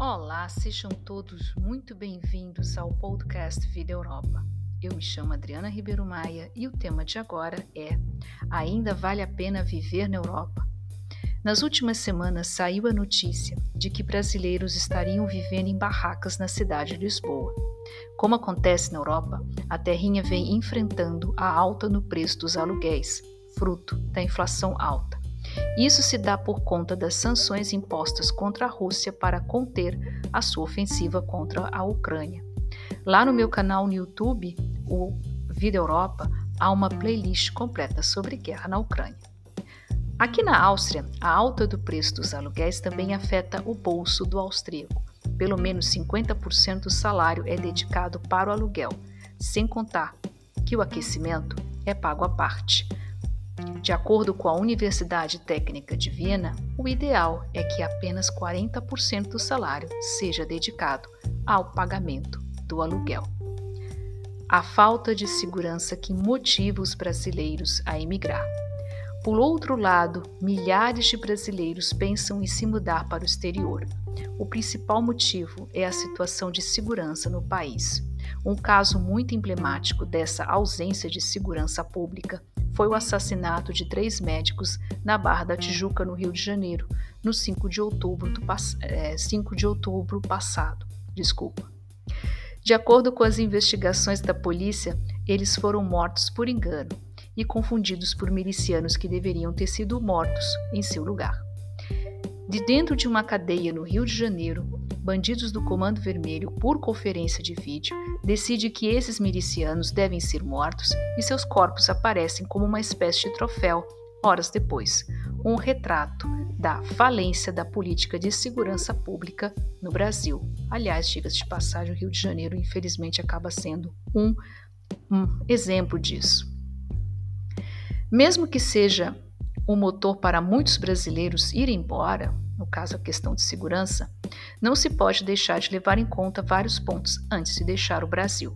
Olá, sejam todos muito bem-vindos ao podcast Vida Europa. Eu me chamo Adriana Ribeiro Maia e o tema de agora é Ainda vale a pena viver na Europa? Nas últimas semanas saiu a notícia de que brasileiros estariam vivendo em barracas na cidade de Lisboa. Como acontece na Europa, a terrinha vem enfrentando a alta no preço dos aluguéis, fruto da inflação alta. Isso se dá por conta das sanções impostas contra a Rússia para conter a sua ofensiva contra a Ucrânia. Lá no meu canal no YouTube, o Vida Europa, há uma playlist completa sobre guerra na Ucrânia. Aqui na Áustria, a alta do preço dos aluguéis também afeta o bolso do austríaco. Pelo menos 50% do salário é dedicado para o aluguel, sem contar que o aquecimento é pago à parte. De acordo com a Universidade Técnica de Viena, o ideal é que apenas 40% do salário seja dedicado ao pagamento do aluguel. A falta de segurança que motiva os brasileiros a emigrar. Por outro lado, milhares de brasileiros pensam em se mudar para o exterior. O principal motivo é a situação de segurança no país. Um caso muito emblemático dessa ausência de segurança pública foi o assassinato de três médicos na Barra da Tijuca, no Rio de Janeiro, no 5 de outubro, do, é, 5 de outubro passado. Desculpa. De acordo com as investigações da polícia, eles foram mortos por engano e confundidos por milicianos que deveriam ter sido mortos em seu lugar. De dentro de uma cadeia no Rio de Janeiro, bandidos do Comando Vermelho, por conferência de vídeo, decide que esses milicianos devem ser mortos e seus corpos aparecem como uma espécie de troféu horas depois. Um retrato da falência da política de segurança pública no Brasil. Aliás, diga-se de passagem, o Rio de Janeiro, infelizmente, acaba sendo um, um exemplo disso. Mesmo que seja o motor para muitos brasileiros ir embora, no caso a questão de segurança, não se pode deixar de levar em conta vários pontos antes de deixar o Brasil.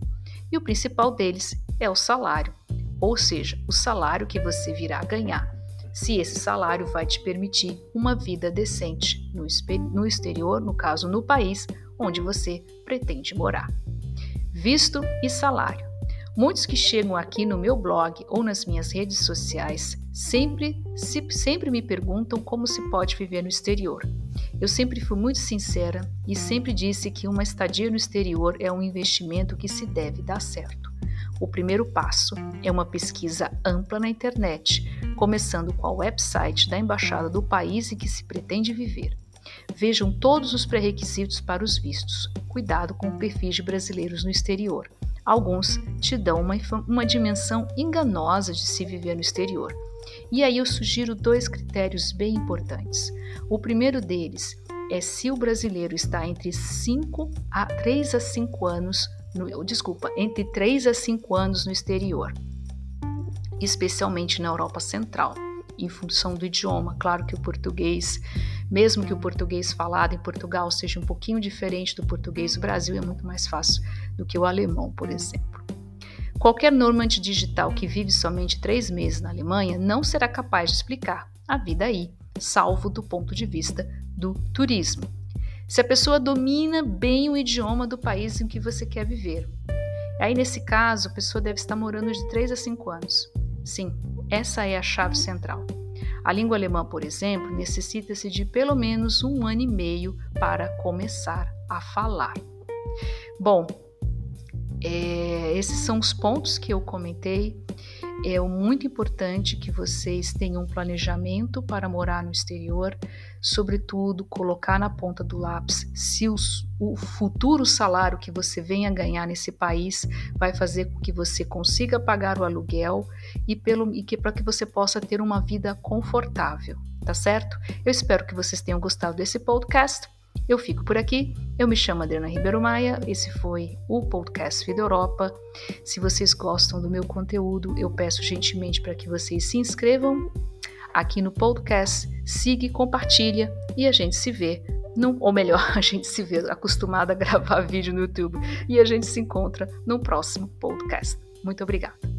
E o principal deles é o salário, ou seja, o salário que você virá ganhar. Se esse salário vai te permitir uma vida decente no, no exterior, no caso no país onde você pretende morar. Visto e salário. Muitos que chegam aqui no meu blog ou nas minhas redes sociais sempre, se, sempre me perguntam como se pode viver no exterior. Eu sempre fui muito sincera e sempre disse que uma estadia no exterior é um investimento que se deve dar certo. O primeiro passo é uma pesquisa ampla na internet, começando com o website da embaixada do país em que se pretende viver. Vejam todos os pré-requisitos para os vistos. Cuidado com o perfil de brasileiros no exterior. Alguns te dão uma, uma dimensão enganosa de se viver no exterior. E aí eu sugiro dois critérios bem importantes. O primeiro deles é se o brasileiro está entre 5 a 3 a 5 anos, no, desculpa, entre 3 a 5 anos no exterior, especialmente na Europa Central, em função do idioma. Claro que o português mesmo que o português falado em Portugal seja um pouquinho diferente do português do Brasil, é muito mais fácil do que o alemão, por exemplo. Qualquer normante digital que vive somente três meses na Alemanha não será capaz de explicar a vida aí, salvo do ponto de vista do turismo. Se a pessoa domina bem o idioma do país em que você quer viver. Aí, nesse caso, a pessoa deve estar morando de 3 a 5 anos. Sim, essa é a chave central. A língua alemã, por exemplo, necessita-se de pelo menos um ano e meio para começar a falar. Bom, é, esses são os pontos que eu comentei é muito importante que vocês tenham um planejamento para morar no exterior, sobretudo colocar na ponta do lápis se os, o futuro salário que você venha ganhar nesse país vai fazer com que você consiga pagar o aluguel e, e que para que você possa ter uma vida confortável, tá certo? Eu espero que vocês tenham gostado desse podcast. Eu fico por aqui. Eu me chamo Adriana Ribeiro Maia. Esse foi o podcast Vida Europa. Se vocês gostam do meu conteúdo, eu peço gentilmente para que vocês se inscrevam aqui no podcast, siga e compartilha e a gente se vê num, ou melhor, a gente se vê acostumada a gravar vídeo no YouTube e a gente se encontra no próximo podcast. Muito obrigada.